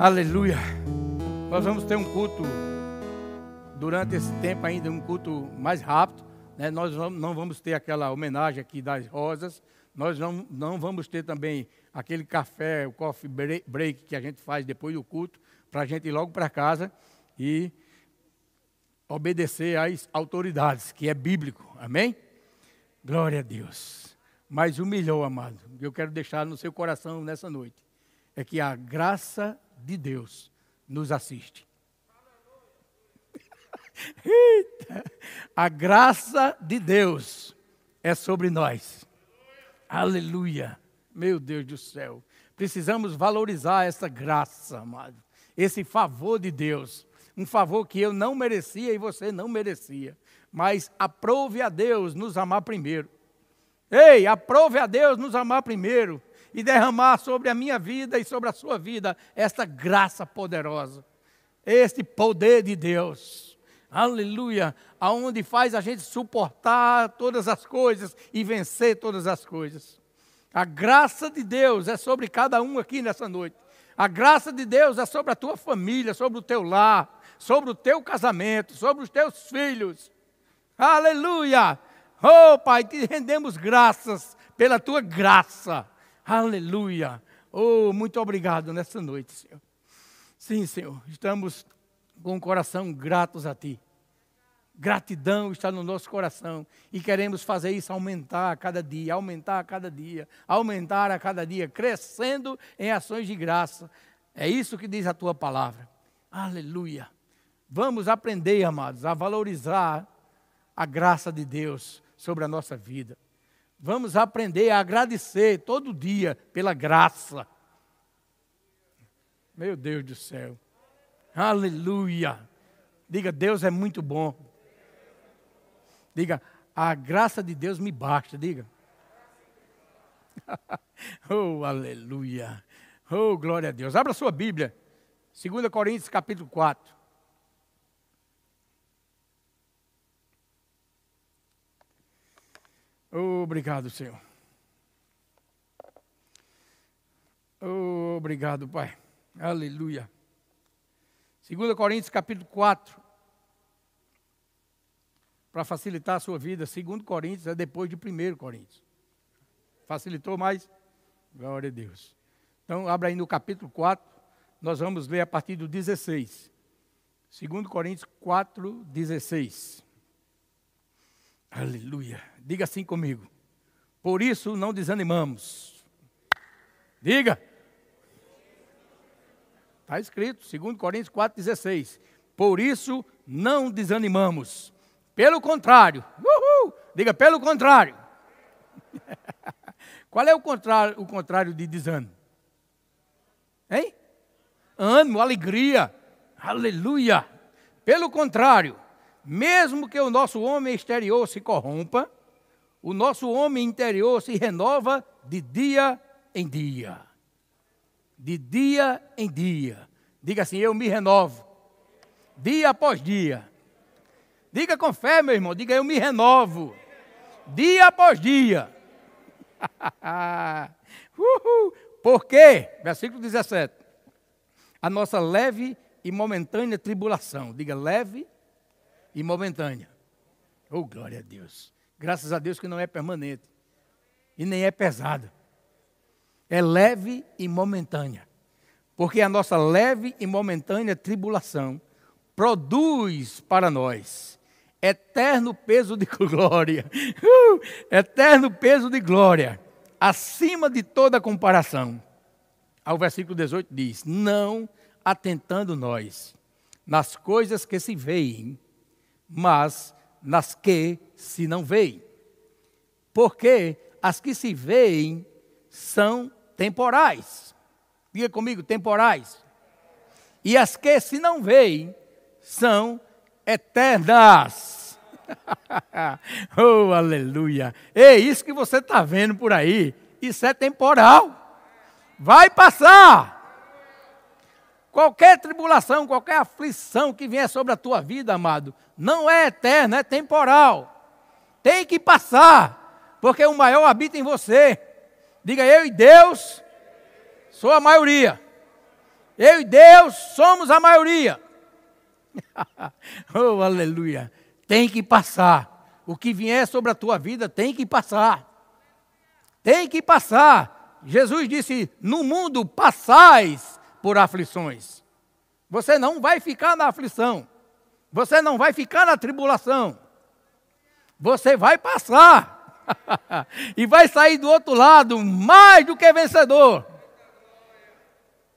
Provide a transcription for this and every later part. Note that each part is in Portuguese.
Aleluia. Nós vamos ter um culto durante esse tempo ainda, um culto mais rápido. Né? Nós não vamos ter aquela homenagem aqui das rosas. Nós não, não vamos ter também aquele café, o coffee break que a gente faz depois do culto, para a gente ir logo para casa e obedecer às autoridades, que é bíblico. Amém? Glória a Deus. Mas o melhor, amado, que eu quero deixar no seu coração nessa noite, é que a graça de Deus nos assiste. Eita, a graça de Deus é sobre nós. Aleluia. Meu Deus do céu. Precisamos valorizar essa graça, amado. Esse favor de Deus. Um favor que eu não merecia e você não merecia. Mas aprove a Deus nos amar primeiro. Ei, aprove a Deus nos amar primeiro e derramar sobre a minha vida e sobre a sua vida esta graça poderosa, este poder de Deus. Aleluia, aonde faz a gente suportar todas as coisas e vencer todas as coisas. A graça de Deus é sobre cada um aqui nessa noite. A graça de Deus é sobre a tua família, sobre o teu lar, sobre o teu casamento, sobre os teus filhos. Aleluia! Oh, Pai, te rendemos graças pela tua graça. Aleluia. Oh, muito obrigado nessa noite, Senhor. Sim, Senhor, estamos com o coração gratos a Ti. Gratidão está no nosso coração e queremos fazer isso aumentar a cada dia, aumentar a cada dia, aumentar a cada dia, crescendo em ações de graça. É isso que diz a tua palavra. Aleluia. Vamos aprender, amados, a valorizar a graça de Deus sobre a nossa vida. Vamos aprender a agradecer todo dia pela graça. Meu Deus do céu. Aleluia. Diga, Deus é muito bom. Diga, a graça de Deus me basta. Diga. oh, aleluia. Oh, glória a Deus. Abra sua Bíblia. 2 Coríntios capítulo 4. Obrigado, Senhor. Obrigado, Pai. Aleluia. 2 Coríntios capítulo 4. Para facilitar a sua vida, 2 Coríntios é depois de 1 Coríntios. Facilitou mais? Glória a Deus. Então, abra aí no capítulo 4, nós vamos ler a partir do 16. 2 Coríntios 4, 16. Aleluia. Diga assim comigo. Por isso não desanimamos. Diga. Está escrito, 2 Coríntios 4,16. Por isso não desanimamos. Pelo contrário. Uhul, diga, pelo contrário. Qual é o contrário, o contrário de desânimo? Hein? Ânimo, alegria. Aleluia. Pelo contrário mesmo que o nosso homem exterior se corrompa, o nosso homem interior se renova de dia em dia. De dia em dia. Diga assim: Eu me renovo. Dia após dia. Diga com fé, meu irmão. Diga: Eu me renovo. Dia após dia. Uhul. Por quê? Versículo 17. A nossa leve e momentânea tribulação. Diga: leve e momentânea. Oh, glória a Deus. Graças a Deus que não é permanente. E nem é pesada. É leve e momentânea. Porque a nossa leve e momentânea tribulação produz para nós eterno peso de glória. Uh, eterno peso de glória. Acima de toda comparação. Ao versículo 18 diz: Não atentando nós nas coisas que se veem, mas nas que se não veem. Porque as que se veem são temporais. Diga comigo, temporais. E as que se não veem são eternas. oh, aleluia. É isso que você está vendo por aí, isso é temporal. Vai passar. Qualquer tribulação, qualquer aflição que vier sobre a tua vida, amado, não é eterna, é temporal. Tem que passar, porque o maior habita em você. Diga eu e Deus, sou a maioria. Eu e Deus somos a maioria. oh, aleluia. Tem que passar. O que vier sobre a tua vida tem que passar. Tem que passar. Jesus disse: No mundo passais por aflições. Você não vai ficar na aflição. Você não vai ficar na tribulação. Você vai passar. e vai sair do outro lado mais do que vencedor.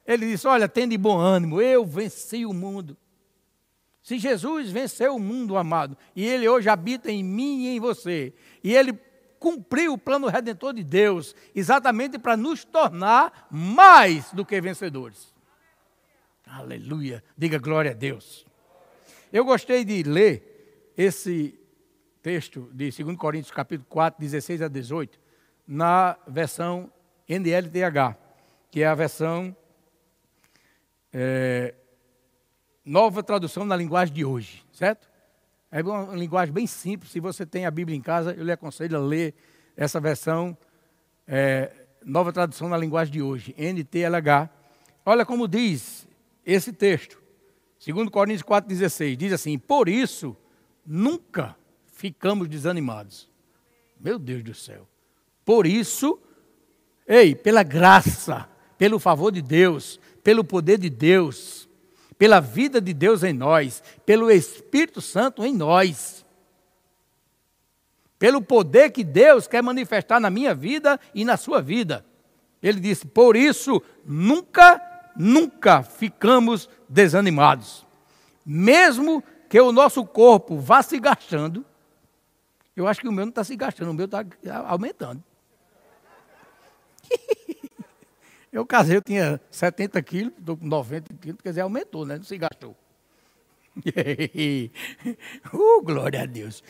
Ele disse: Olha, tende bom ânimo, eu venci o mundo. Se Jesus venceu o mundo, amado, e ele hoje habita em mim e em você, e ele cumpriu o plano redentor de Deus, exatamente para nos tornar mais do que vencedores. Aleluia. Diga glória a Deus. Eu gostei de ler esse texto de 2 Coríntios capítulo 4, 16 a 18, na versão NLTH, que é a versão é, nova tradução na linguagem de hoje, certo? É uma linguagem bem simples. Se você tem a Bíblia em casa, eu lhe aconselho a ler essa versão, é, nova tradução na linguagem de hoje, NTLH. Olha como diz esse texto, 2 Coríntios 4,16: diz assim: Por isso, nunca ficamos desanimados. Meu Deus do céu. Por isso, ei, pela graça, pelo favor de Deus, pelo poder de Deus, pela vida de Deus em nós, pelo Espírito Santo em nós, pelo poder que Deus quer manifestar na minha vida e na sua vida. Ele disse: Por isso, nunca, nunca ficamos desanimados. Mesmo que o nosso corpo vá se gastando, eu acho que o meu não está se gastando, o meu está aumentando. Eu casei, eu tinha 70 quilos, estou com 90 quilos, quer dizer, aumentou, né? Não se gastou. uh, glória a Deus.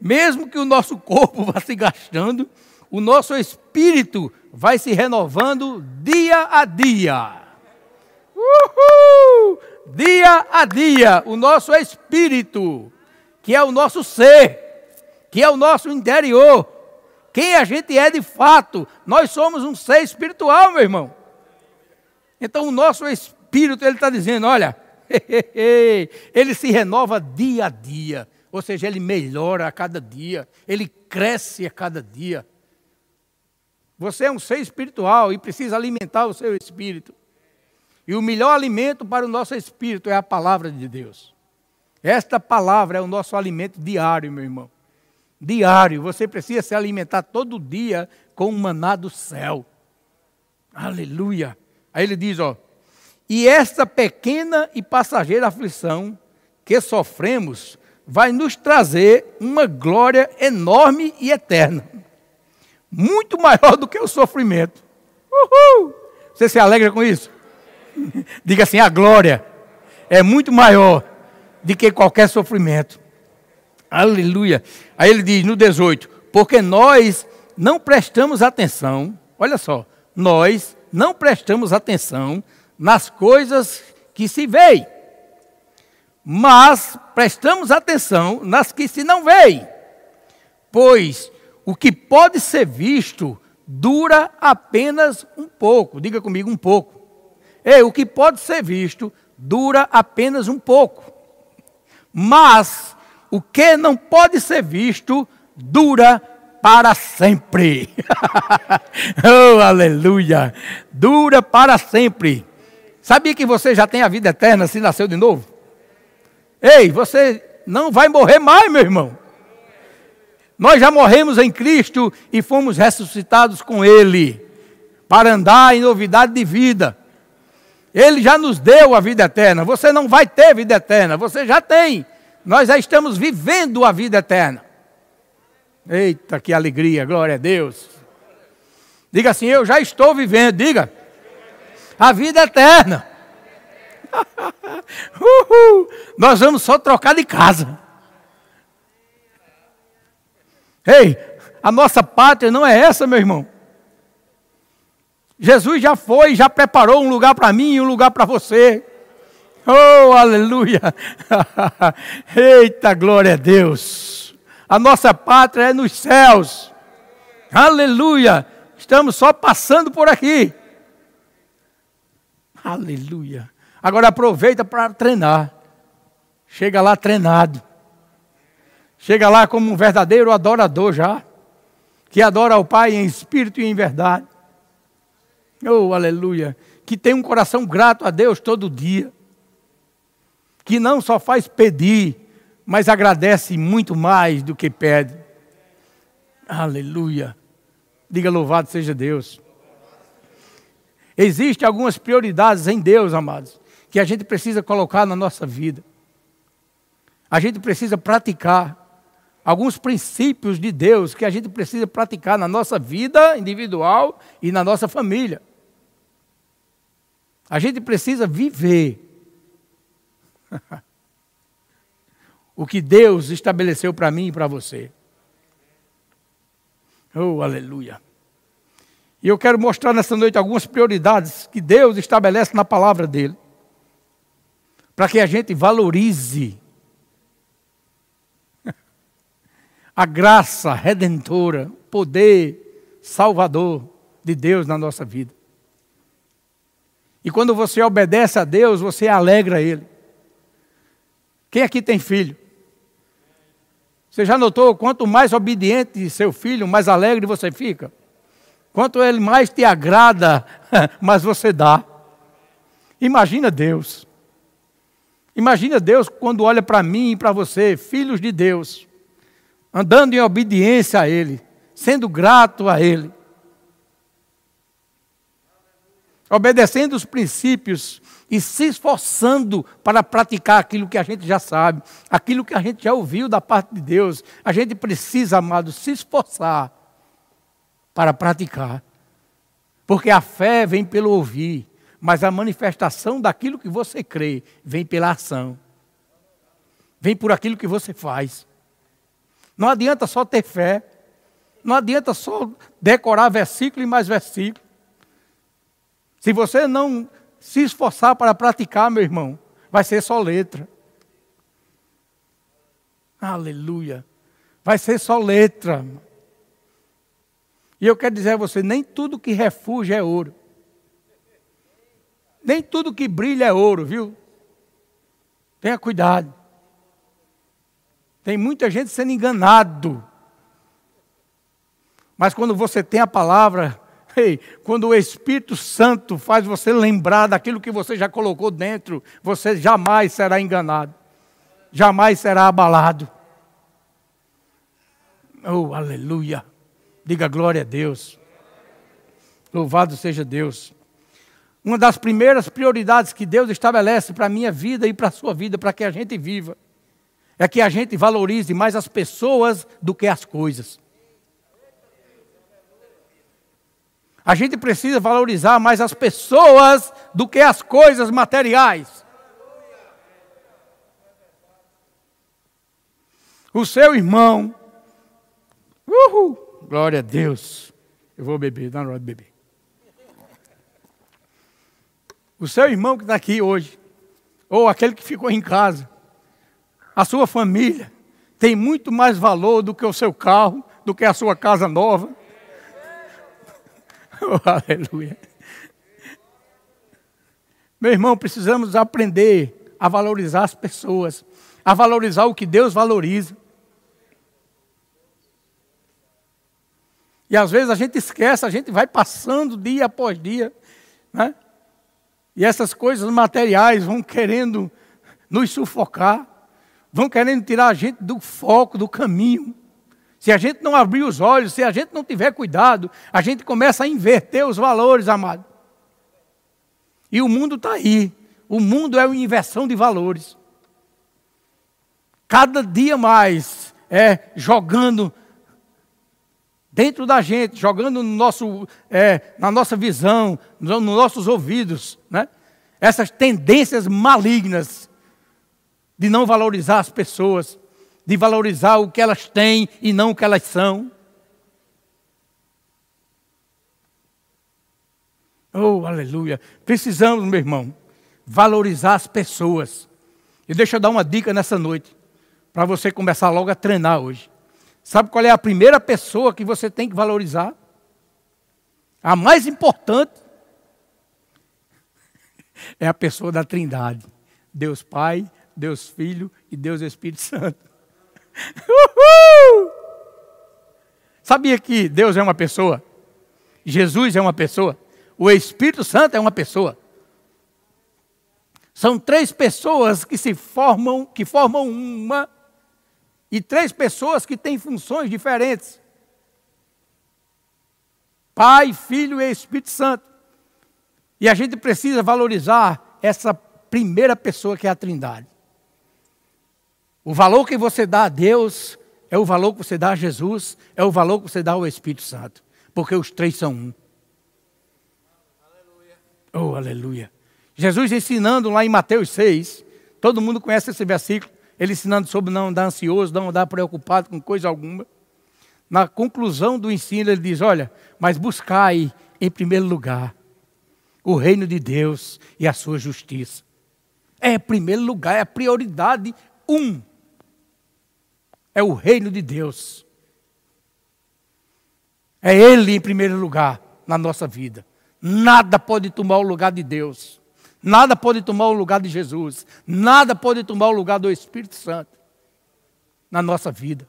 Mesmo que o nosso corpo vá se gastando, o nosso espírito vai se renovando dia a dia. Uhul! Dia a dia, o nosso espírito, que é o nosso ser, que é o nosso interior, quem a gente é de fato. Nós somos um ser espiritual, meu irmão. Então o nosso espírito, ele está dizendo, olha, ele se renova dia a dia. Ou seja, ele melhora a cada dia, ele cresce a cada dia. Você é um ser espiritual e precisa alimentar o seu espírito. E o melhor alimento para o nosso espírito é a palavra de Deus. Esta palavra é o nosso alimento diário, meu irmão diário. Você precisa se alimentar todo dia com o maná do céu. Aleluia. Aí ele diz, ó, e esta pequena e passageira aflição que sofremos vai nos trazer uma glória enorme e eterna. Muito maior do que o sofrimento. Uhul! Você se alegra com isso? Diga assim: a glória é muito maior do que qualquer sofrimento. Aleluia. Aí ele diz no 18: Porque nós não prestamos atenção, olha só, nós não prestamos atenção nas coisas que se veem, mas prestamos atenção nas que se não veem. Pois o que pode ser visto dura apenas um pouco. Diga comigo, um pouco. Ei, o que pode ser visto dura apenas um pouco. Mas o que não pode ser visto dura para sempre. oh, aleluia! Dura para sempre. Sabia que você já tem a vida eterna se nasceu de novo? Ei, você não vai morrer mais, meu irmão. Nós já morremos em Cristo e fomos ressuscitados com Ele para andar em novidade de vida. Ele já nos deu a vida eterna. Você não vai ter vida eterna, você já tem. Nós já estamos vivendo a vida eterna. Eita, que alegria, glória a Deus. Diga assim: Eu já estou vivendo, diga. A vida eterna. Uhul. Nós vamos só trocar de casa. Ei, a nossa pátria não é essa, meu irmão. Jesus já foi, já preparou um lugar para mim e um lugar para você. Oh, aleluia! Eita, glória a Deus! A nossa pátria é nos céus. Aleluia! Estamos só passando por aqui. Aleluia. Agora aproveita para treinar. Chega lá treinado. Chega lá como um verdadeiro adorador já. Que adora ao Pai em espírito e em verdade. Oh, aleluia. Que tem um coração grato a Deus todo dia. Que não só faz pedir, mas agradece muito mais do que pede. Aleluia. Diga louvado seja Deus. Existem algumas prioridades em Deus, amados, que a gente precisa colocar na nossa vida. A gente precisa praticar alguns princípios de Deus que a gente precisa praticar na nossa vida individual e na nossa família. A gente precisa viver o que Deus estabeleceu para mim e para você. Oh, aleluia. E eu quero mostrar nessa noite algumas prioridades que Deus estabelece na palavra dele. Para que a gente valorize a graça redentora, o poder salvador de Deus na nossa vida. E quando você obedece a Deus, você alegra Ele. Quem aqui tem filho? Você já notou quanto mais obediente seu filho, mais alegre você fica? Quanto ele mais te agrada, mais você dá. Imagina Deus. Imagina Deus quando olha para mim e para você, filhos de Deus, andando em obediência a Ele, sendo grato a Ele, obedecendo os princípios e se esforçando para praticar aquilo que a gente já sabe, aquilo que a gente já ouviu da parte de Deus. A gente precisa, amado, se esforçar para praticar. Porque a fé vem pelo ouvir, mas a manifestação daquilo que você crê vem pela ação. Vem por aquilo que você faz. Não adianta só ter fé. Não adianta só decorar versículo e mais versículo. Se você não se esforçar para praticar, meu irmão, vai ser só letra. Aleluia. Vai ser só letra. E eu quero dizer a você: nem tudo que refugia é ouro. Nem tudo que brilha é ouro, viu? Tenha cuidado. Tem muita gente sendo enganado. Mas quando você tem a palavra, ei, quando o Espírito Santo faz você lembrar daquilo que você já colocou dentro, você jamais será enganado. Jamais será abalado. Oh, aleluia. Diga glória a Deus. Louvado seja Deus. Uma das primeiras prioridades que Deus estabelece para a minha vida e para a sua vida, para que a gente viva, é que a gente valorize mais as pessoas do que as coisas. A gente precisa valorizar mais as pessoas do que as coisas materiais. O seu irmão, uhul, Glória a Deus. Eu vou beber, dá na hora de beber. O seu irmão que está aqui hoje, ou aquele que ficou em casa, a sua família, tem muito mais valor do que o seu carro, do que a sua casa nova. Oh, aleluia. Meu irmão, precisamos aprender a valorizar as pessoas, a valorizar o que Deus valoriza. E às vezes a gente esquece, a gente vai passando dia após dia, né? E essas coisas materiais vão querendo nos sufocar, vão querendo tirar a gente do foco, do caminho. Se a gente não abrir os olhos, se a gente não tiver cuidado, a gente começa a inverter os valores, amado. E o mundo está aí. O mundo é uma inversão de valores. Cada dia mais é jogando dentro da gente, jogando no nosso, é, na nossa visão, nos nossos ouvidos, né? essas tendências malignas de não valorizar as pessoas, de valorizar o que elas têm e não o que elas são. Oh, aleluia. Precisamos, meu irmão, valorizar as pessoas. E deixa eu dar uma dica nessa noite, para você começar logo a treinar hoje. Sabe qual é a primeira pessoa que você tem que valorizar? A mais importante É a pessoa da Trindade: Deus Pai, Deus Filho e Deus Espírito Santo. Uhul! Sabia que Deus é uma pessoa? Jesus é uma pessoa? O Espírito Santo é uma pessoa? São três pessoas que se formam, que formam uma, e três pessoas que têm funções diferentes. Pai, Filho e Espírito Santo. E a gente precisa valorizar essa primeira pessoa que é a Trindade. O valor que você dá a Deus é o valor que você dá a Jesus, é o valor que você dá ao Espírito Santo, porque os três são um. Aleluia. Oh, aleluia. Jesus ensinando lá em Mateus 6, todo mundo conhece esse versículo, ele ensinando sobre não andar ansioso, não andar preocupado com coisa alguma. Na conclusão do ensino, ele diz: Olha, mas buscai em primeiro lugar o reino de Deus e a sua justiça. É primeiro lugar, é a prioridade um. É o reino de Deus. É Ele em primeiro lugar na nossa vida. Nada pode tomar o lugar de Deus. Nada pode tomar o lugar de Jesus. Nada pode tomar o lugar do Espírito Santo na nossa vida.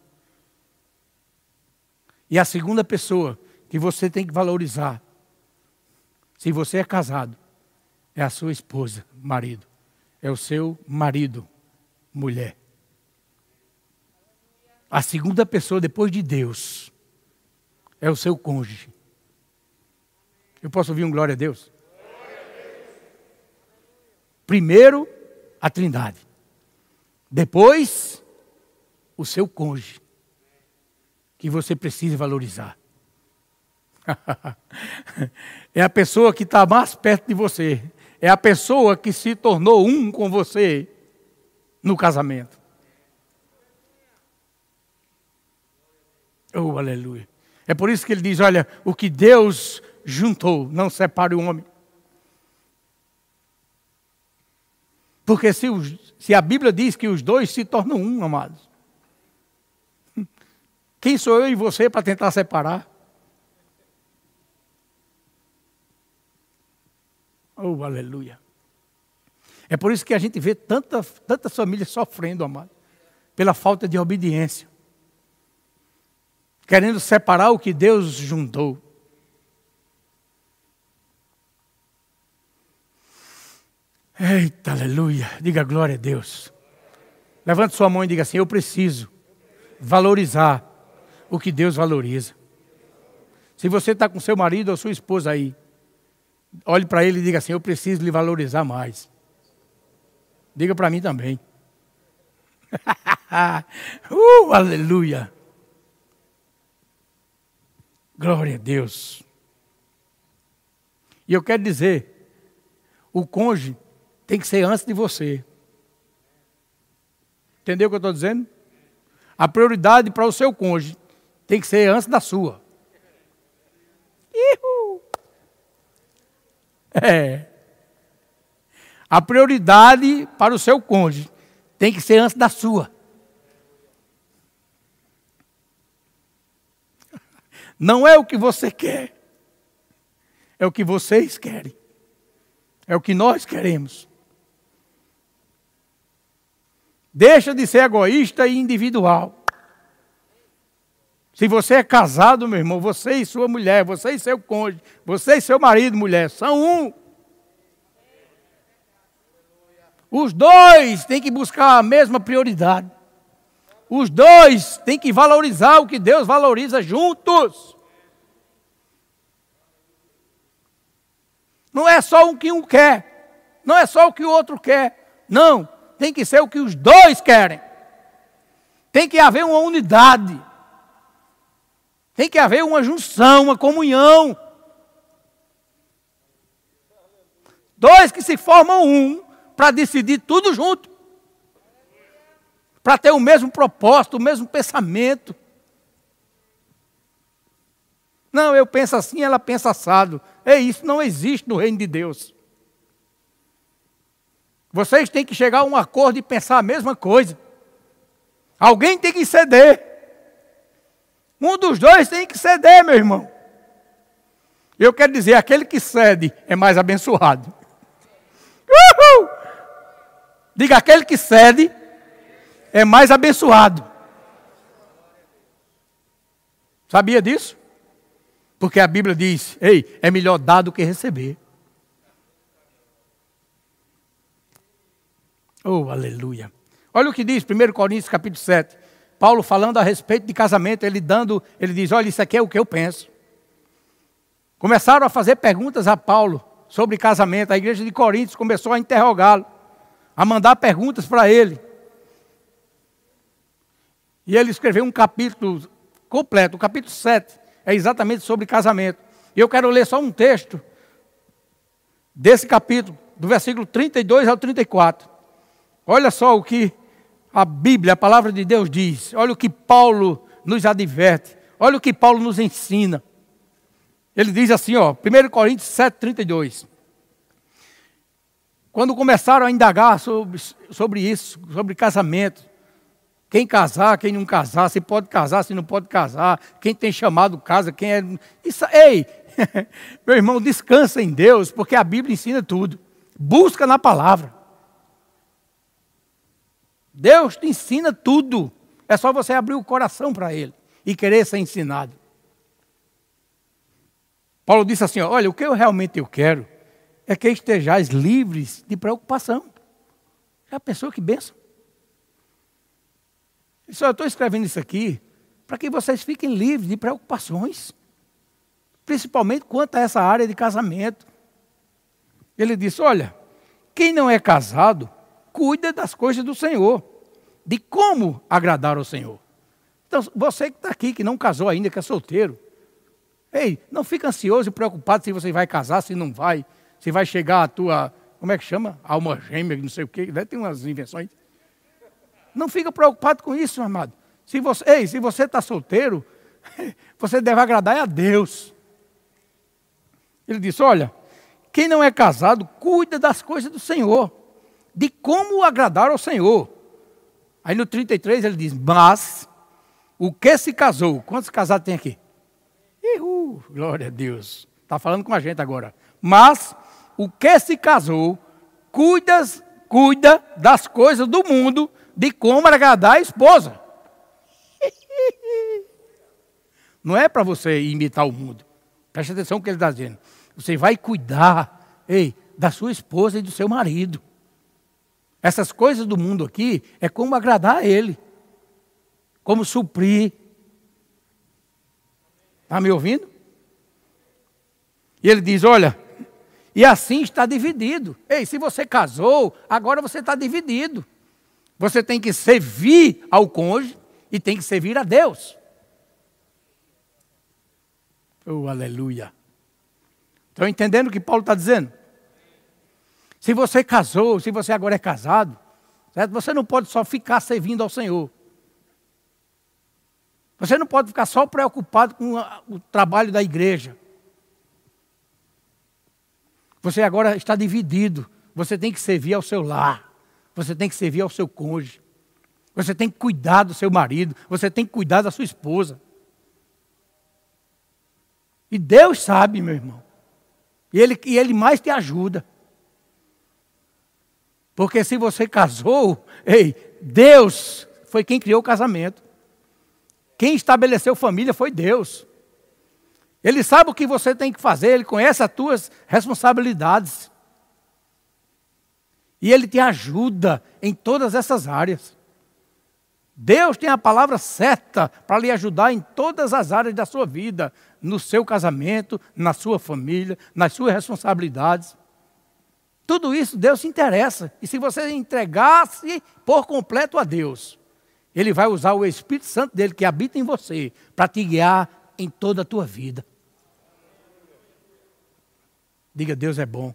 E a segunda pessoa que você tem que valorizar, se você é casado, é a sua esposa, marido. É o seu marido, mulher. A segunda pessoa depois de Deus é o seu cônjuge. Eu posso ouvir um glória a Deus? Primeiro, a Trindade. Depois, o seu cônjuge, que você precisa valorizar. é a pessoa que está mais perto de você. É a pessoa que se tornou um com você no casamento. Oh, aleluia. É por isso que ele diz: olha, o que Deus juntou, não separe o homem. Porque se, os, se a Bíblia diz que os dois se tornam um, amados, quem sou eu e você para tentar separar? Oh, aleluia. É por isso que a gente vê tanta, tantas famílias sofrendo, amado, pela falta de obediência, querendo separar o que Deus juntou. Eita, aleluia. Diga glória a Deus. Levante sua mão e diga assim: Eu preciso valorizar o que Deus valoriza. Se você está com seu marido ou sua esposa aí, olhe para ele e diga assim: Eu preciso lhe valorizar mais. Diga para mim também. uh, aleluia. Glória a Deus. E eu quero dizer: o cônjuge tem que ser antes de você. Entendeu o que eu estou dizendo? A prioridade para o seu cônjuge tem que ser antes da sua. Ihu. É. A prioridade para o seu cônjuge tem que ser antes da sua. Não é o que você quer, é o que vocês querem, é o que nós queremos. Deixa de ser egoísta e individual. Se você é casado, meu irmão, você e sua mulher, você e seu cônjuge, você e seu marido, mulher, são um. Os dois têm que buscar a mesma prioridade. Os dois têm que valorizar o que Deus valoriza juntos. Não é só o que um quer, não é só o que o outro quer. Não, tem que ser o que os dois querem. Tem que haver uma unidade. Tem que haver uma junção, uma comunhão. Dois que se formam um para decidir tudo junto. Para ter o mesmo propósito, o mesmo pensamento. Não, eu penso assim, ela pensa assado. É isso, não existe no reino de Deus. Vocês têm que chegar a um acordo e pensar a mesma coisa. Alguém tem que ceder. Um dos dois tem que ceder, meu irmão. Eu quero dizer, aquele que cede é mais abençoado. Uhul! Diga: aquele que cede é mais abençoado. Sabia disso? Porque a Bíblia diz: ei, é melhor dar do que receber. Oh, aleluia. Olha o que diz 1 Coríntios capítulo 7. Paulo falando a respeito de casamento, ele dando, ele diz: "Olha, isso aqui é o que eu penso". Começaram a fazer perguntas a Paulo sobre casamento. A igreja de Coríntios começou a interrogá-lo, a mandar perguntas para ele. E ele escreveu um capítulo completo, o capítulo 7, é exatamente sobre casamento. E eu quero ler só um texto desse capítulo, do versículo 32 ao 34. Olha só o que a Bíblia, a palavra de Deus diz. Olha o que Paulo nos adverte. Olha o que Paulo nos ensina. Ele diz assim, ó, 1 Coríntios 7, 32. Quando começaram a indagar sobre, sobre isso, sobre casamento, quem casar, quem não casar, se pode casar, se não pode casar, quem tem chamado casa, quem é. Isso, ei, meu irmão, descansa em Deus, porque a Bíblia ensina tudo. Busca na palavra. Deus te ensina tudo. É só você abrir o coração para Ele e querer ser ensinado. Paulo disse assim: Olha, o que eu realmente eu quero é que estejais livres de preocupação. Já pensou que benção? Só estou escrevendo isso aqui para que vocês fiquem livres de preocupações, principalmente quanto a essa área de casamento. Ele disse: Olha, quem não é casado cuida das coisas do Senhor, de como agradar ao Senhor. Então, você que está aqui, que não casou ainda, que é solteiro, ei, não fica ansioso e preocupado se você vai casar, se não vai, se vai chegar a tua, como é que chama? Alma gêmea, não sei o quê, tem umas invenções. Não fica preocupado com isso, amado. Se você, ei, se você está solteiro, você deve agradar a Deus. Ele disse: Olha, quem não é casado, cuida das coisas do Senhor de como agradar ao Senhor. Aí no 33 ele diz: Mas o que se casou? Quantos casados tem aqui? Ihu, glória a Deus. Está falando com a gente agora. Mas o que se casou, cuida das coisas do mundo, de como agradar a esposa. Não é para você imitar o mundo. Preste atenção no que ele está dizendo. Você vai cuidar ei, da sua esposa e do seu marido. Essas coisas do mundo aqui é como agradar a Ele, como suprir. Está me ouvindo? E ele diz: Olha, e assim está dividido. Ei, se você casou, agora você está dividido. Você tem que servir ao cônjuge e tem que servir a Deus. Oh, aleluia. Estão entendendo o que Paulo está dizendo? Se você casou, se você agora é casado, certo? você não pode só ficar servindo ao Senhor. Você não pode ficar só preocupado com o trabalho da igreja. Você agora está dividido. Você tem que servir ao seu lar. Você tem que servir ao seu cônjuge. Você tem que cuidar do seu marido. Você tem que cuidar da sua esposa. E Deus sabe, meu irmão. E Ele, e ele mais te ajuda. Porque se você casou, ei, Deus foi quem criou o casamento. Quem estabeleceu família foi Deus. Ele sabe o que você tem que fazer, ele conhece as tuas responsabilidades. E ele te ajuda em todas essas áreas. Deus tem a palavra certa para lhe ajudar em todas as áreas da sua vida, no seu casamento, na sua família, nas suas responsabilidades. Tudo isso Deus se interessa. E se você entregar-se por completo a Deus, Ele vai usar o Espírito Santo dele que habita em você para te guiar em toda a tua vida. Diga, Deus é bom.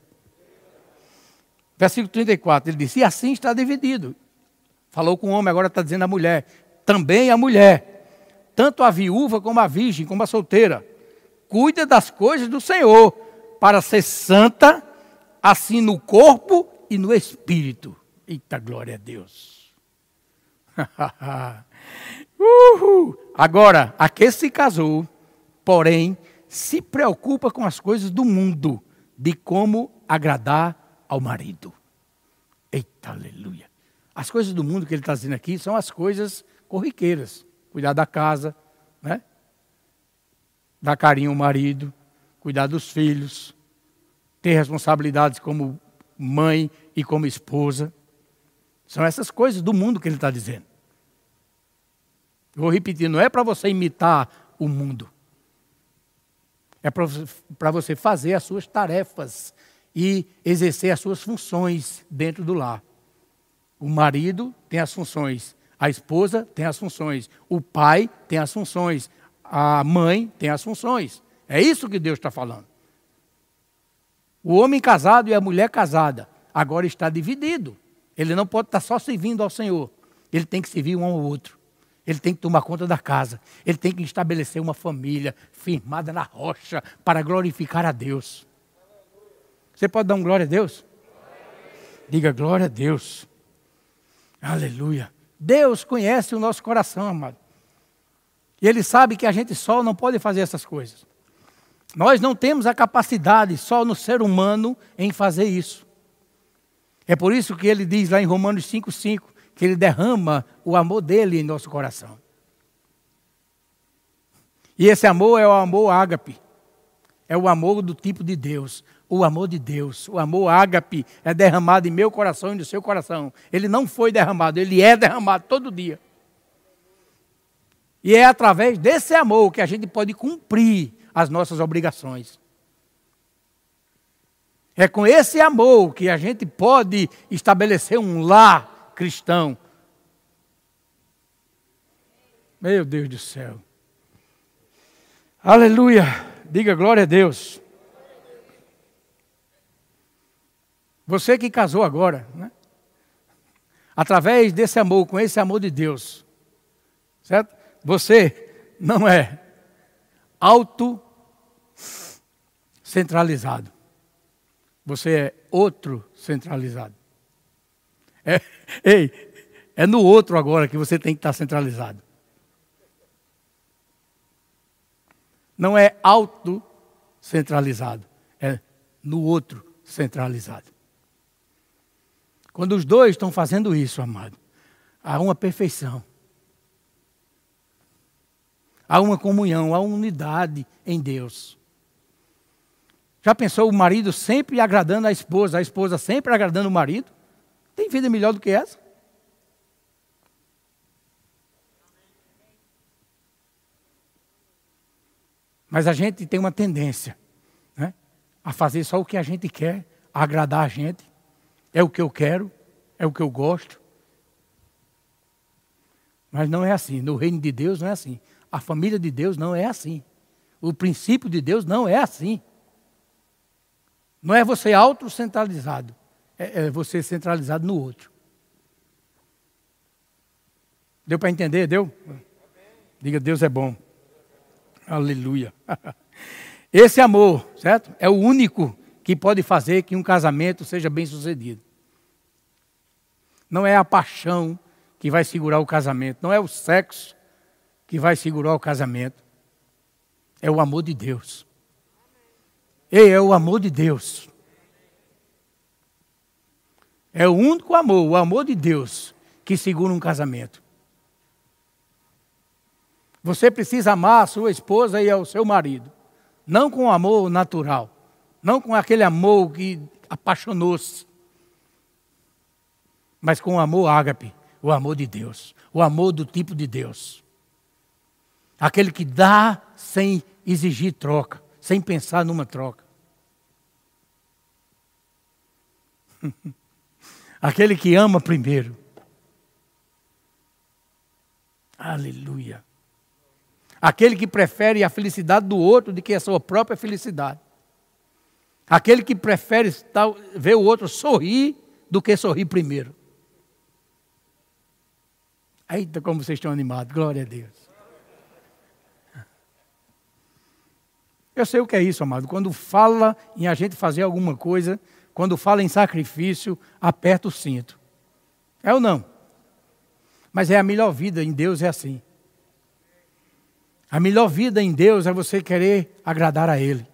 Versículo 34, ele disse: E assim está dividido. Falou com o homem, agora está dizendo a mulher. Também a mulher, tanto a viúva como a virgem, como a solteira, cuida das coisas do Senhor, para ser santa assim no corpo e no espírito. Eita glória a Deus. Uhul. Agora, a que se casou, porém, se preocupa com as coisas do mundo, de como agradar ao marido. As coisas do mundo que ele está dizendo aqui são as coisas corriqueiras. Cuidar da casa, né? Dar carinho ao marido, cuidar dos filhos, ter responsabilidades como mãe e como esposa. São essas coisas do mundo que ele está dizendo. vou repetir, não é para você imitar o mundo. É para você fazer as suas tarefas e exercer as suas funções dentro do lar. O marido tem as funções, a esposa tem as funções, o pai tem as funções, a mãe tem as funções. É isso que Deus está falando. O homem casado e a mulher casada agora está dividido. Ele não pode estar só servindo ao Senhor. Ele tem que servir um ao outro. Ele tem que tomar conta da casa. Ele tem que estabelecer uma família firmada na rocha para glorificar a Deus. Você pode dar um glória a Deus? Diga glória a Deus. Aleluia. Deus conhece o nosso coração, amado. E Ele sabe que a gente só não pode fazer essas coisas. Nós não temos a capacidade só no ser humano em fazer isso. É por isso que ele diz lá em Romanos 5,5 que ele derrama o amor dele em nosso coração. E esse amor é o amor ágape. É o amor do tipo de Deus. O amor de Deus. O amor ágape é derramado em meu coração e no seu coração. Ele não foi derramado, ele é derramado todo dia. E é através desse amor que a gente pode cumprir as nossas obrigações. É com esse amor que a gente pode estabelecer um lar cristão. Meu Deus do céu. Aleluia. Diga glória a Deus. Você que casou agora, né? através desse amor, com esse amor de Deus, certo? Você não é auto centralizado. Você é outro centralizado. É, ei, é no outro agora que você tem que estar centralizado. Não é auto-centralizado, é no outro centralizado. Quando os dois estão fazendo isso, amado, há uma perfeição. Há uma comunhão, há uma unidade em Deus. Já pensou o marido sempre agradando a esposa, a esposa sempre agradando o marido? Tem vida melhor do que essa? Mas a gente tem uma tendência né, a fazer só o que a gente quer, a agradar a gente. É o que eu quero, é o que eu gosto. Mas não é assim. No reino de Deus não é assim. A família de Deus não é assim. O princípio de Deus não é assim. Não é você autocentralizado, é, é você centralizado no outro. Deu para entender? Deu? Diga, Deus é bom. Aleluia. Esse amor, certo? É o único que pode fazer que um casamento seja bem sucedido. Não é a paixão que vai segurar o casamento, não é o sexo que vai segurar o casamento. É o amor de Deus. Ei, é o amor de Deus. É o único amor, o amor de Deus, que segura um casamento. Você precisa amar a sua esposa e ao seu marido, não com amor natural, não com aquele amor que apaixonou-se, mas com o amor ágape, o amor de Deus, o amor do tipo de Deus. Aquele que dá sem exigir troca sem pensar numa troca. Aquele que ama primeiro. Aleluia. Aquele que prefere a felicidade do outro do que a sua própria felicidade. Aquele que prefere ver o outro sorrir do que sorrir primeiro. Eita, como vocês estão animados, glória a Deus. Eu sei o que é isso, amado. Quando fala em a gente fazer alguma coisa, quando fala em sacrifício, aperta o cinto. É ou não? Mas é a melhor vida em Deus é assim. A melhor vida em Deus é você querer agradar a Ele.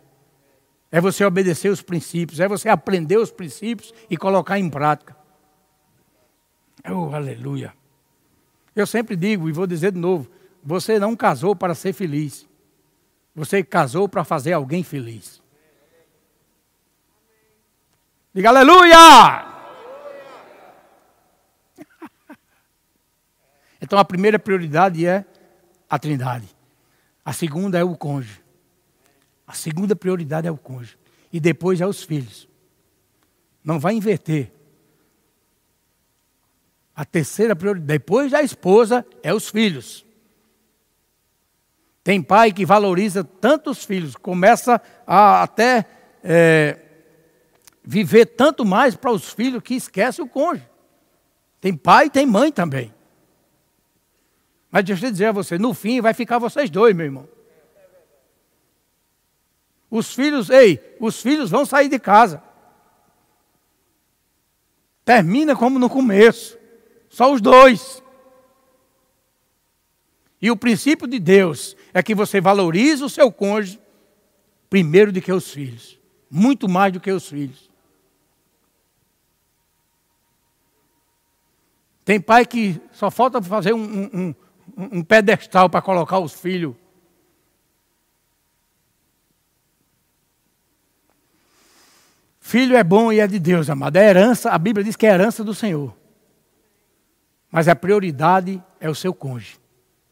É você obedecer os princípios, é você aprender os princípios e colocar em prática. Oh, aleluia. Eu sempre digo e vou dizer de novo: você não casou para ser feliz. Você casou para fazer alguém feliz. Diga aleluia! Então a primeira prioridade é a Trindade. A segunda é o cônjuge. A segunda prioridade é o cônjuge. E depois é os filhos. Não vai inverter. A terceira prioridade, depois da esposa, é os filhos. Tem pai que valoriza tantos filhos, começa a até é, viver tanto mais para os filhos que esquece o cônjuge. Tem pai e tem mãe também. Mas deixa eu dizer a você, no fim vai ficar vocês dois, meu irmão. Os filhos, ei, os filhos vão sair de casa. Termina como no começo. Só os dois. E o princípio de Deus é que você valorize o seu cônjuge primeiro do que os filhos. Muito mais do que os filhos. Tem pai que só falta fazer um, um, um, um pedestal para colocar os filhos. Filho é bom e é de Deus, amado. É herança, a Bíblia diz que é herança do Senhor. Mas a prioridade é o seu cônjuge,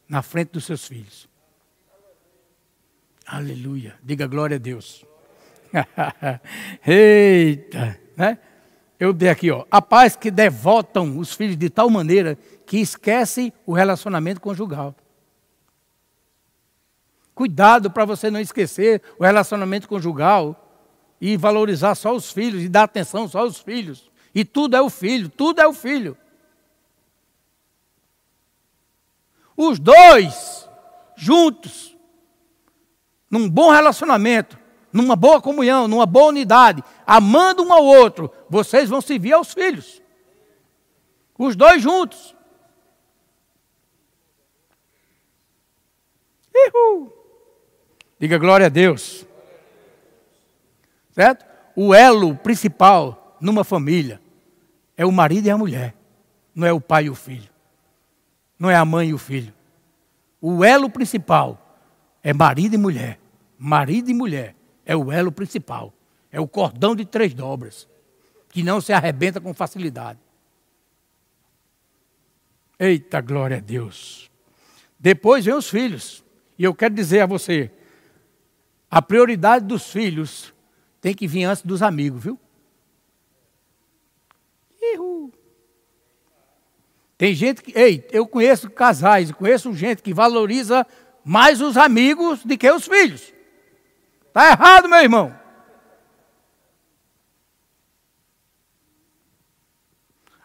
na frente dos seus filhos. Aleluia. Diga glória a Deus. Eita, né? Eu dei aqui, ó. A paz que devotam os filhos de tal maneira que esquecem o relacionamento conjugal. Cuidado para você não esquecer o relacionamento conjugal e valorizar só os filhos e dar atenção só aos filhos. E tudo é o filho, tudo é o filho. Os dois juntos, num bom relacionamento, numa boa comunhão, numa boa unidade, amando um ao outro, vocês vão servir aos filhos. Os dois juntos. Uhul. Diga glória a Deus. Certo? O elo principal numa família é o marido e a mulher, não é o pai e o filho não é a mãe e o filho. O elo principal é marido e mulher. Marido e mulher é o elo principal. É o cordão de três dobras, que não se arrebenta com facilidade. Eita glória a Deus. Depois vem os filhos. E eu quero dizer a você, a prioridade dos filhos tem que vir antes dos amigos, viu? Tem gente que, ei, eu conheço casais, conheço gente que valoriza mais os amigos do que os filhos. Está errado, meu irmão.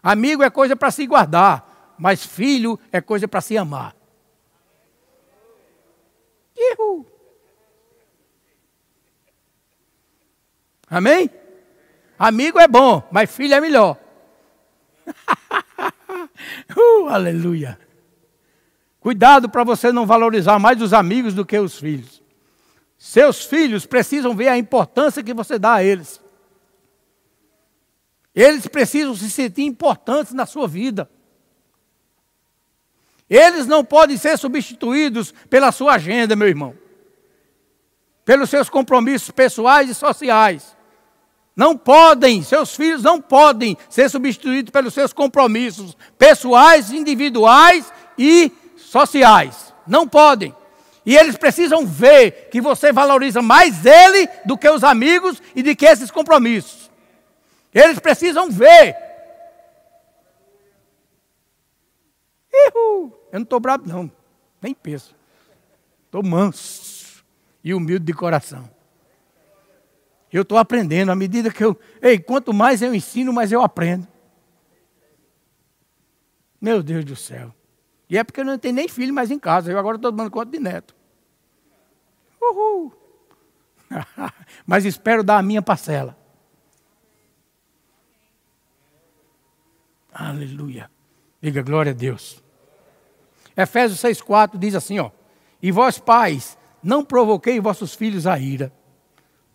Amigo é coisa para se guardar, mas filho é coisa para se amar. Ihu. Amém? Amigo é bom, mas filho é melhor. Uh, aleluia. Cuidado para você não valorizar mais os amigos do que os filhos. Seus filhos precisam ver a importância que você dá a eles. Eles precisam se sentir importantes na sua vida. Eles não podem ser substituídos pela sua agenda, meu irmão. Pelos seus compromissos pessoais e sociais. Não podem, seus filhos não podem ser substituídos pelos seus compromissos pessoais, individuais e sociais. Não podem. E eles precisam ver que você valoriza mais ele do que os amigos e de que esses compromissos. Eles precisam ver. Ihu, eu não estou bravo, não. Nem penso. Estou manso e humilde de coração. Eu estou aprendendo à medida que eu. Ei, quanto mais eu ensino, mais eu aprendo. Meu Deus do céu. E é porque eu não tenho nem filho mais em casa. Eu agora estou dando conta de neto. Uhul. Mas espero dar a minha parcela. Aleluia. Diga glória a Deus. Efésios 6,4 diz assim: ó. E vós, pais, não provoquei vossos filhos a ira,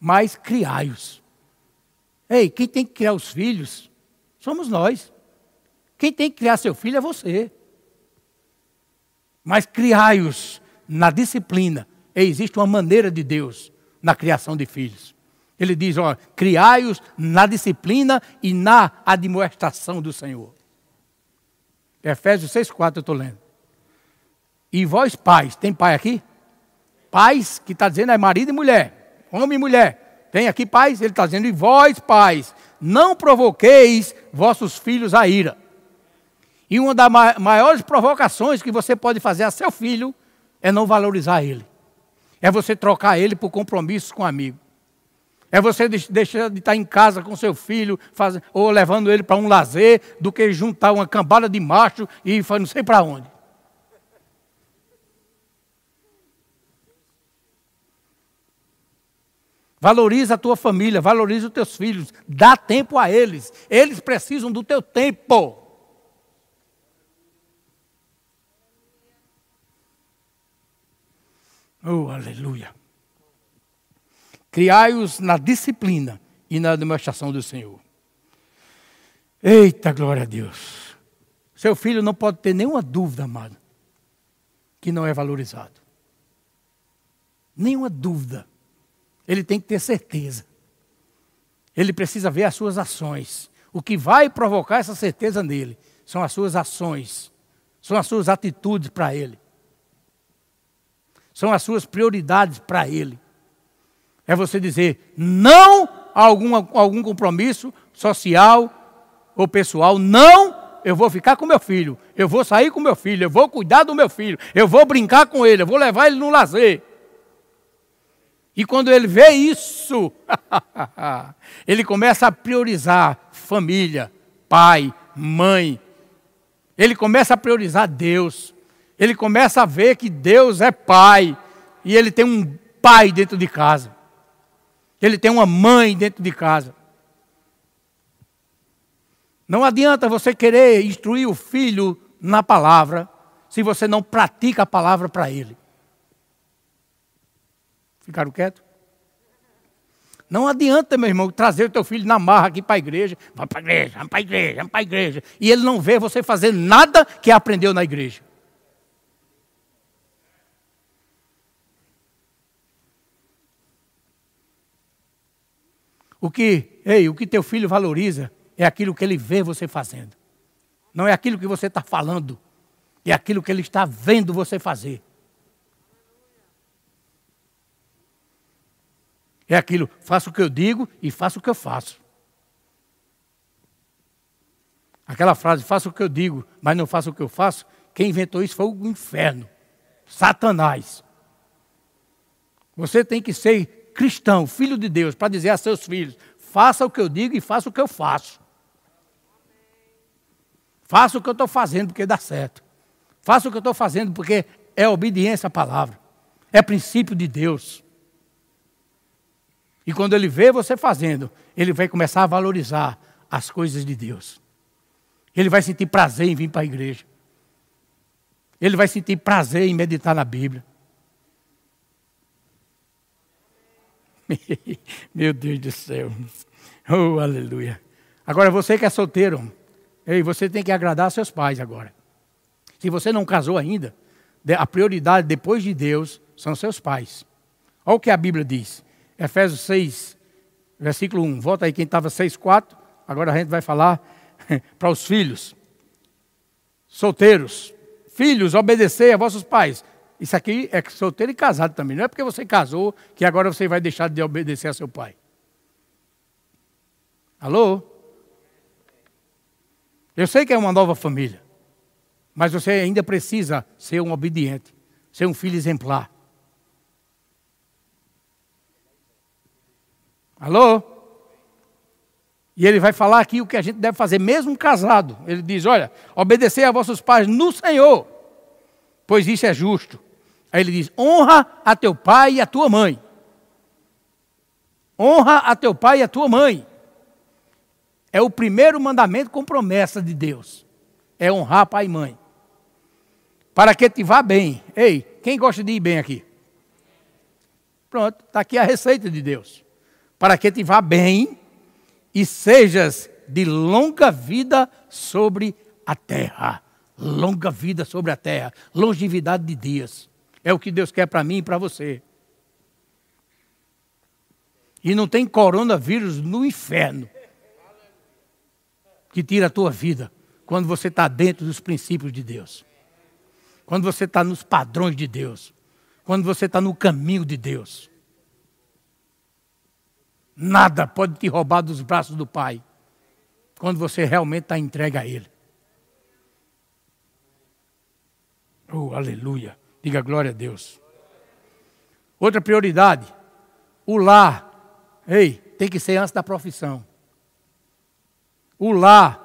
mas criai-os. Ei, quem tem que criar os filhos somos nós. Quem tem que criar seu filho é você. Mas criai-os na disciplina. E existe uma maneira de Deus na criação de filhos. Ele diz: ó, criai-os na disciplina e na admoestação do Senhor. Efésios 6,4 eu estou lendo. E vós, pais, tem pai aqui? Pais, que está dizendo é marido e mulher, homem e mulher. Tem aqui pais? Ele está dizendo, e vós, pais, não provoqueis vossos filhos a ira. E uma das maiores provocações que você pode fazer a seu filho é não valorizar ele. É você trocar ele por compromissos com um amigo. É você deixar de estar em casa com seu filho, faz, ou levando ele para um lazer, do que juntar uma cambada de macho e não sei para onde. Valoriza a tua família, valoriza os teus filhos, dá tempo a eles. Eles precisam do teu tempo. Oh, aleluia. Criai-os na disciplina e na demonstração do Senhor. Eita, glória a Deus. Seu filho não pode ter nenhuma dúvida, amado, que não é valorizado. Nenhuma dúvida. Ele tem que ter certeza. Ele precisa ver as suas ações. O que vai provocar essa certeza nele são as suas ações, são as suas atitudes para ele, são as suas prioridades para ele. É você dizer não a algum, algum compromisso social ou pessoal. Não, eu vou ficar com meu filho. Eu vou sair com meu filho. Eu vou cuidar do meu filho. Eu vou brincar com ele. Eu vou levar ele no lazer. E quando ele vê isso, ele começa a priorizar família, pai, mãe. Ele começa a priorizar Deus. Ele começa a ver que Deus é pai. E ele tem um pai dentro de casa. Ele tem uma mãe dentro de casa. Não adianta você querer instruir o filho na palavra, se você não pratica a palavra para ele. Ficaram quietos? Não adianta, meu irmão, trazer o teu filho na marra aqui para a igreja. Vamos para a igreja, vamos para a igreja, vamos para a igreja. E ele não vê você fazer nada que aprendeu na igreja. O que, ei, o que teu filho valoriza é aquilo que ele vê você fazendo. Não é aquilo que você está falando. É aquilo que ele está vendo você fazer. É aquilo, faço o que eu digo e faço o que eu faço. Aquela frase, faço o que eu digo, mas não faço o que eu faço, quem inventou isso foi o inferno. Satanás. Você tem que ser cristão, filho de Deus, para dizer a seus filhos: faça o que eu digo e faça o que eu faço. Faça o que eu estou fazendo porque dá certo. Faça o que eu estou fazendo porque é obediência à palavra. É princípio de Deus. E quando ele vê você fazendo, ele vai começar a valorizar as coisas de Deus. Ele vai sentir prazer em vir para a igreja. Ele vai sentir prazer em meditar na Bíblia. Meu Deus do céu. Oh, aleluia. Agora você que é solteiro, ei, você tem que agradar seus pais agora. Se você não casou ainda, a prioridade depois de Deus são seus pais. Olha o que a Bíblia diz. Efésios 6, versículo 1. Volta aí quem estava 6, 4. Agora a gente vai falar para os filhos. Solteiros. Filhos, obedecei a vossos pais. Isso aqui é solteiro e casado também. Não é porque você casou que agora você vai deixar de obedecer a seu pai. Alô? Eu sei que é uma nova família, mas você ainda precisa ser um obediente, ser um filho exemplar. Alô? E ele vai falar aqui o que a gente deve fazer, mesmo casado. Ele diz: Olha, obedecer a vossos pais no Senhor, pois isso é justo. Aí ele diz: honra a teu pai e a tua mãe. Honra a teu pai e a tua mãe. É o primeiro mandamento com promessa de Deus. É honrar pai e mãe. Para que te vá bem. Ei, quem gosta de ir bem aqui? Pronto, está aqui a receita de Deus. Para que te vá bem e sejas de longa vida sobre a terra. Longa vida sobre a terra, longevidade de dias. É o que Deus quer para mim e para você. E não tem coronavírus no inferno que tira a tua vida quando você está dentro dos princípios de Deus. Quando você está nos padrões de Deus. Quando você está no caminho de Deus. Nada pode te roubar dos braços do Pai. Quando você realmente está entregue a Ele. Oh, aleluia. Diga glória a Deus. Outra prioridade. O lar. Ei, tem que ser antes da profissão. O lar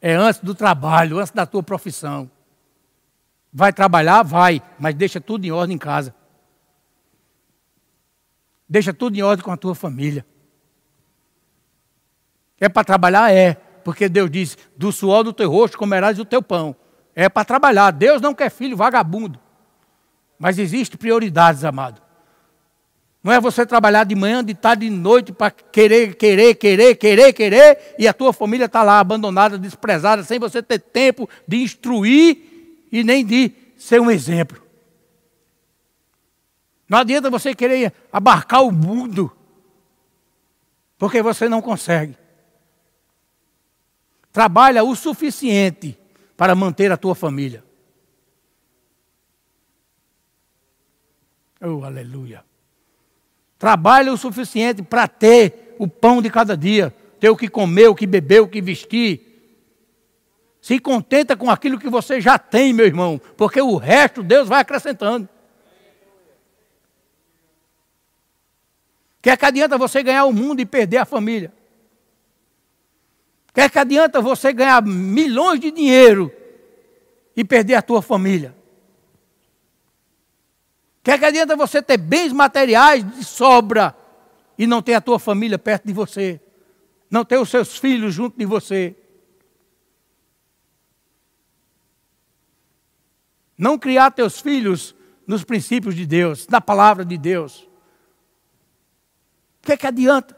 é antes do trabalho, antes da tua profissão. Vai trabalhar? Vai, mas deixa tudo em ordem em casa. Deixa tudo em ordem com a tua família. É para trabalhar? É. Porque Deus diz: do suor do teu rosto comerás o teu pão. É para trabalhar. Deus não quer filho vagabundo. Mas existem prioridades, amado. Não é você trabalhar de manhã, de tarde, de noite para querer, querer, querer, querer, querer, e a tua família está lá abandonada, desprezada, sem você ter tempo de instruir e nem de ser um exemplo. Não adianta você querer abarcar o mundo, porque você não consegue. Trabalha o suficiente para manter a tua família. Oh, aleluia. Trabalha o suficiente para ter o pão de cada dia, ter o que comer, o que beber, o que vestir. Se contenta com aquilo que você já tem, meu irmão, porque o resto Deus vai acrescentando. Quer que adianta você ganhar o mundo e perder a família? Quer que adianta você ganhar milhões de dinheiro e perder a tua família? Quer que adianta você ter bens materiais de sobra e não ter a tua família perto de você? Não ter os seus filhos junto de você? Não criar teus filhos nos princípios de Deus, na palavra de Deus. O que, que adianta?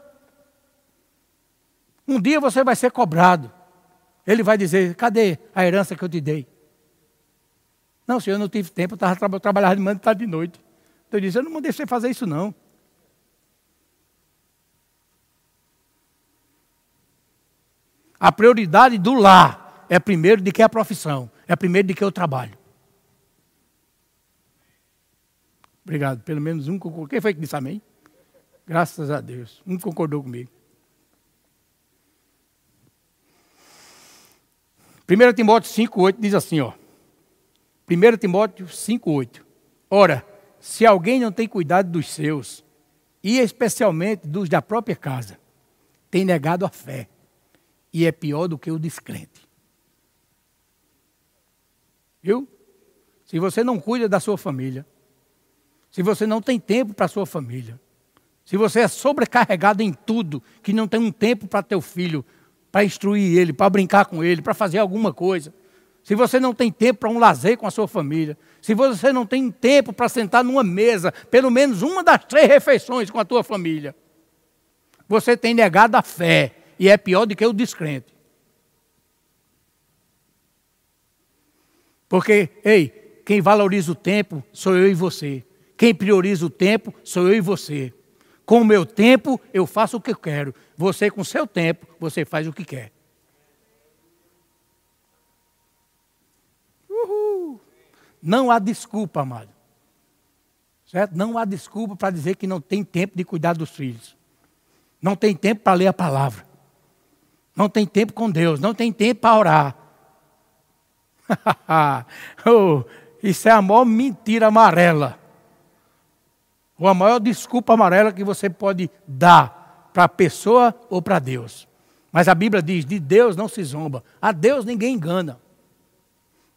Um dia você vai ser cobrado. Ele vai dizer: cadê a herança que eu te dei? Não, senhor, eu não tive tempo, eu estava trabalhando de manhã e tarde de noite. Então ele disse: eu não mandei você fazer isso, não. A prioridade do lar é primeiro de que a profissão, é primeiro de que o trabalho. Obrigado. Pelo menos um. Quem foi que disse amém? Graças a Deus. Um concordou comigo. 1 Timóteo 5,8 diz assim, ó. 1 Timóteo 5,8. Ora, se alguém não tem cuidado dos seus, e especialmente dos da própria casa, tem negado a fé, e é pior do que o descrente. Viu? Se você não cuida da sua família, se você não tem tempo para a sua família, se você é sobrecarregado em tudo, que não tem um tempo para teu filho, para instruir ele, para brincar com ele, para fazer alguma coisa. Se você não tem tempo para um lazer com a sua família, se você não tem tempo para sentar numa mesa, pelo menos uma das três refeições com a tua família, você tem negado a fé e é pior do que o descrente. Porque, ei, quem valoriza o tempo sou eu e você. Quem prioriza o tempo sou eu e você. Com o meu tempo, eu faço o que eu quero. Você, com o seu tempo, você faz o que quer. Uhul. Não há desculpa, amado. Certo? Não há desculpa para dizer que não tem tempo de cuidar dos filhos. Não tem tempo para ler a palavra. Não tem tempo com Deus. Não tem tempo para orar. oh, isso é a maior mentira amarela ou a maior desculpa amarela que você pode dar para a pessoa ou para Deus. Mas a Bíblia diz: de Deus não se zomba, a Deus ninguém engana.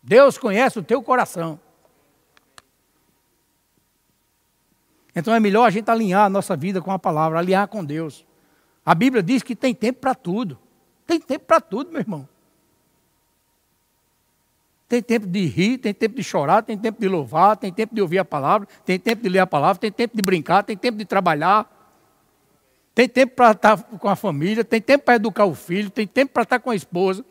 Deus conhece o teu coração. Então é melhor a gente alinhar a nossa vida com a palavra, alinhar com Deus. A Bíblia diz que tem tempo para tudo. Tem tempo para tudo, meu irmão. Tem tempo de rir, tem tempo de chorar, tem tempo de louvar, tem tempo de ouvir a palavra, tem tempo de ler a palavra, tem tempo de brincar, tem tempo de trabalhar. Tem tempo para estar com a família, tem tempo para educar o filho, tem tempo para estar com a esposa.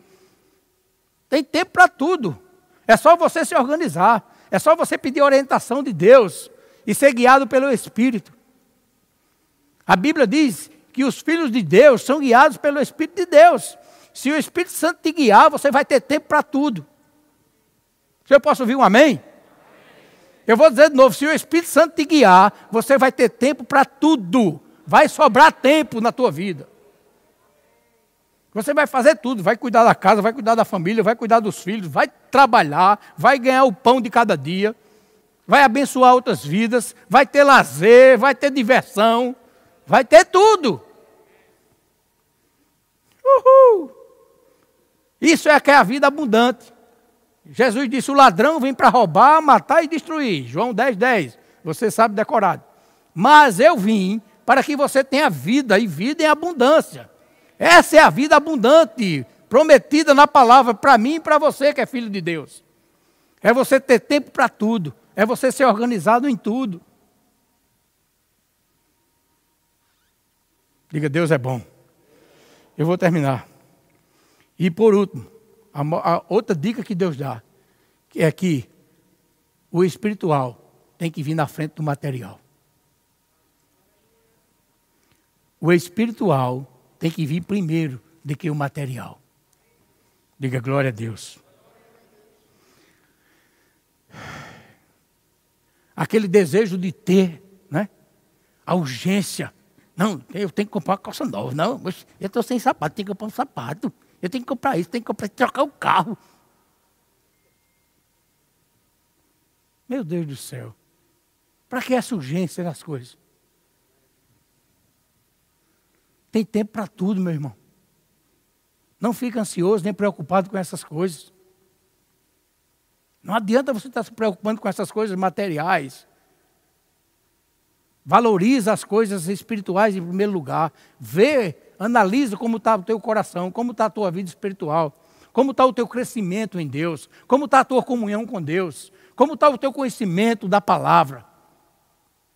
Tem tempo para tudo. É só você se organizar. É só você pedir orientação de Deus e ser guiado pelo Espírito. A Bíblia diz que os filhos de Deus são guiados pelo Espírito de Deus. Se o Espírito Santo te guiar, você vai ter tempo para tudo. Se eu posso ouvir um amém? Eu vou dizer de novo: se o Espírito Santo te guiar, você vai ter tempo para tudo. Vai sobrar tempo na tua vida. Você vai fazer tudo, vai cuidar da casa, vai cuidar da família, vai cuidar dos filhos, vai trabalhar, vai ganhar o pão de cada dia, vai abençoar outras vidas, vai ter lazer, vai ter diversão, vai ter tudo. Uhul! Isso é que é a vida abundante. Jesus disse: o ladrão vem para roubar, matar e destruir. João 10, 10. Você sabe decorado. Mas eu vim para que você tenha vida e vida em abundância. Essa é a vida abundante, prometida na palavra para mim e para você que é filho de Deus. É você ter tempo para tudo, é você ser organizado em tudo. Diga, Deus é bom. Eu vou terminar. E por último, a, a outra dica que Deus dá, é que o espiritual tem que vir na frente do material. O espiritual tem que vir primeiro do que o material. Diga glória a Deus. Aquele desejo de ter, né? A urgência. Não, eu tenho que comprar uma calça nova. Não, eu estou sem sapato, tenho que comprar um sapato. Eu tenho que comprar isso, tenho que comprar, trocar o carro. Meu Deus do céu. Para que essa urgência nas coisas? Tem tempo para tudo, meu irmão. Não fica ansioso nem preocupado com essas coisas. Não adianta você estar se preocupando com essas coisas materiais. Valoriza as coisas espirituais em primeiro lugar. Vê, analisa como está o teu coração, como está a tua vida espiritual, como está o teu crescimento em Deus, como está a tua comunhão com Deus, como está o teu conhecimento da palavra.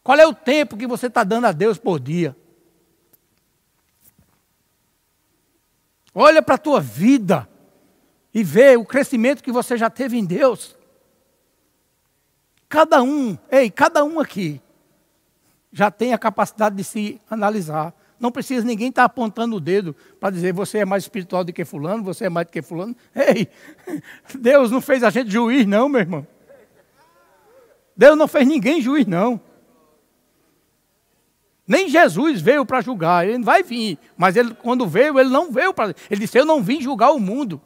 Qual é o tempo que você está dando a Deus por dia? Olha para a tua vida e vê o crescimento que você já teve em Deus. Cada um, ei, cada um aqui já tem a capacidade de se analisar. Não precisa ninguém estar tá apontando o dedo para dizer você é mais espiritual do que fulano, você é mais do que fulano. Ei, Deus não fez a gente juiz não, meu irmão. Deus não fez ninguém juiz não. Nem Jesus veio para julgar, ele vai vir. Mas ele, quando veio, ele não veio para. Ele disse: Eu não vim julgar o mundo.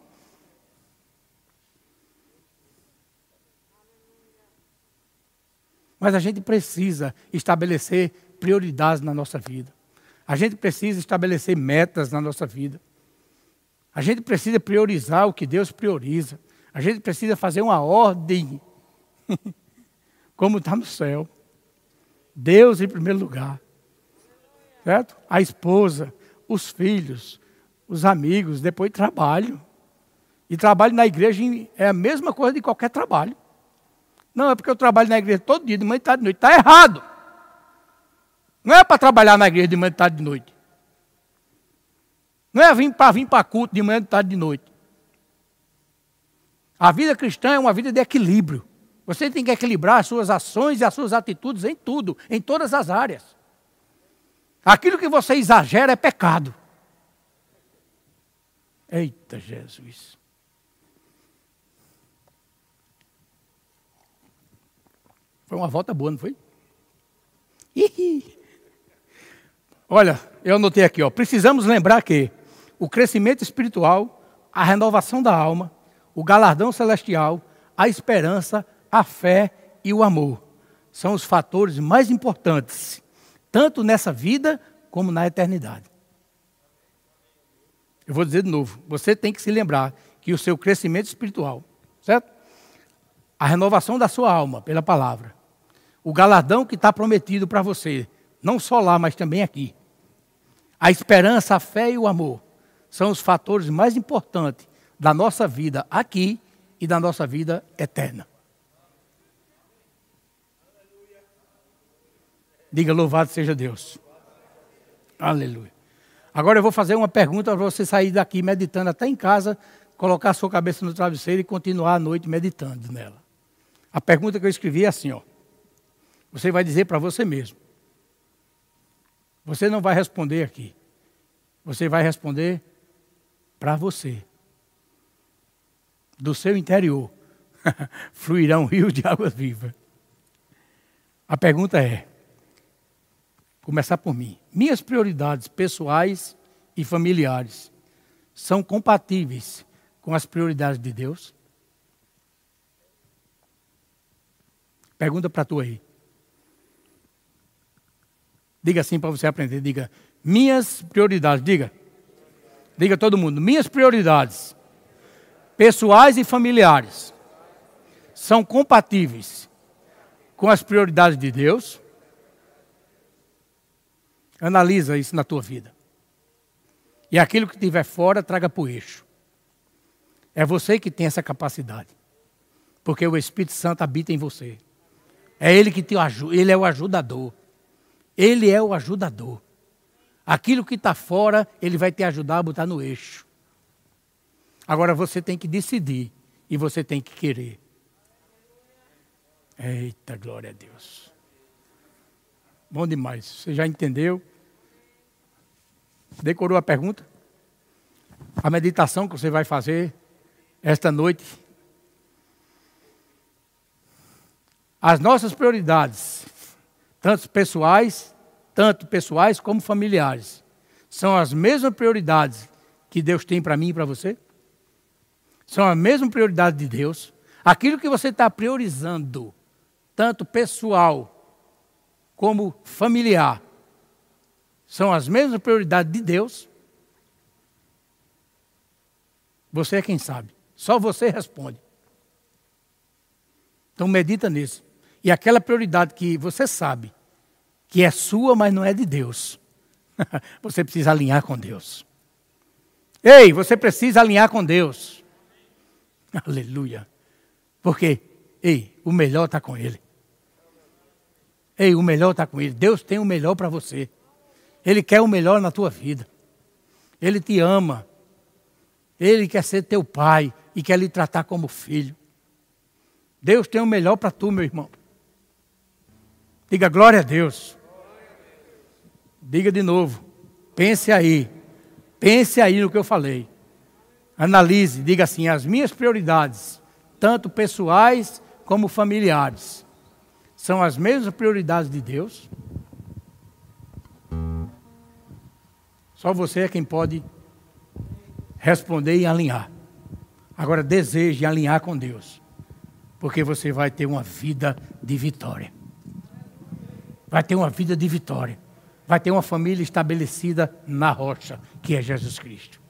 Mas a gente precisa estabelecer prioridades na nossa vida. A gente precisa estabelecer metas na nossa vida. A gente precisa priorizar o que Deus prioriza. A gente precisa fazer uma ordem, como está no céu. Deus em primeiro lugar certo? A esposa, os filhos, os amigos, depois trabalho. E trabalho na igreja é a mesma coisa de qualquer trabalho. Não, é porque eu trabalho na igreja todo dia, de manhã, de tarde, de noite. Está errado. Não é para trabalhar na igreja de manhã, de tarde, de noite. Não é para vir para culto de manhã, de tarde, de noite. A vida cristã é uma vida de equilíbrio. Você tem que equilibrar as suas ações e as suas atitudes em tudo, em todas as áreas. Aquilo que você exagera é pecado. Eita Jesus. Foi uma volta boa, não foi? Olha, eu anotei aqui, ó. Precisamos lembrar que o crescimento espiritual, a renovação da alma, o galardão celestial, a esperança, a fé e o amor são os fatores mais importantes tanto nessa vida como na eternidade. Eu vou dizer de novo, você tem que se lembrar que o seu crescimento espiritual, certo? A renovação da sua alma pela palavra, o galardão que está prometido para você, não só lá, mas também aqui. A esperança, a fé e o amor são os fatores mais importantes da nossa vida aqui e da nossa vida eterna. Diga louvado seja Deus. Aleluia. Agora eu vou fazer uma pergunta para você sair daqui meditando até em casa, colocar a sua cabeça no travesseiro e continuar a noite meditando nela. A pergunta que eu escrevi é assim, ó. Você vai dizer para você mesmo. Você não vai responder aqui. Você vai responder para você. Do seu interior fluirá um rio de água viva. A pergunta é: começar por mim. Minhas prioridades pessoais e familiares são compatíveis com as prioridades de Deus? Pergunta para tu aí. Diga assim para você aprender. Diga, minhas prioridades. Diga. Diga todo mundo. Minhas prioridades, pessoais e familiares, são compatíveis com as prioridades de Deus? Analisa isso na tua vida. E aquilo que estiver fora, traga para o eixo. É você que tem essa capacidade. Porque o Espírito Santo habita em você. É Ele que te ajuda, Ele é o ajudador. Ele é o ajudador. Aquilo que está fora, Ele vai te ajudar a botar no eixo. Agora você tem que decidir e você tem que querer. Eita, glória a Deus. Bom demais. Você já entendeu? Decorou a pergunta? A meditação que você vai fazer esta noite. As nossas prioridades, tanto pessoais, tanto pessoais como familiares, são as mesmas prioridades que Deus tem para mim e para você? São a mesma prioridade de Deus. Aquilo que você está priorizando, tanto pessoal como familiar, são as mesmas prioridades de Deus? Você é quem sabe. Só você responde. Então medita nisso. E aquela prioridade que você sabe que é sua, mas não é de Deus. você precisa alinhar com Deus. Ei, você precisa alinhar com Deus. Aleluia. Porque, ei, o melhor está com Ele. Ei, o melhor está com Ele. Deus tem o melhor para você. Ele quer o melhor na tua vida. Ele te ama. Ele quer ser teu pai e quer lhe tratar como filho. Deus tem o melhor para tu, meu irmão. Diga glória a Deus. Diga de novo. Pense aí. Pense aí no que eu falei. Analise, diga assim: as minhas prioridades, tanto pessoais como familiares, são as mesmas prioridades de Deus? Só você é quem pode responder e alinhar. Agora deseje alinhar com Deus, porque você vai ter uma vida de vitória. Vai ter uma vida de vitória. Vai ter uma família estabelecida na rocha, que é Jesus Cristo.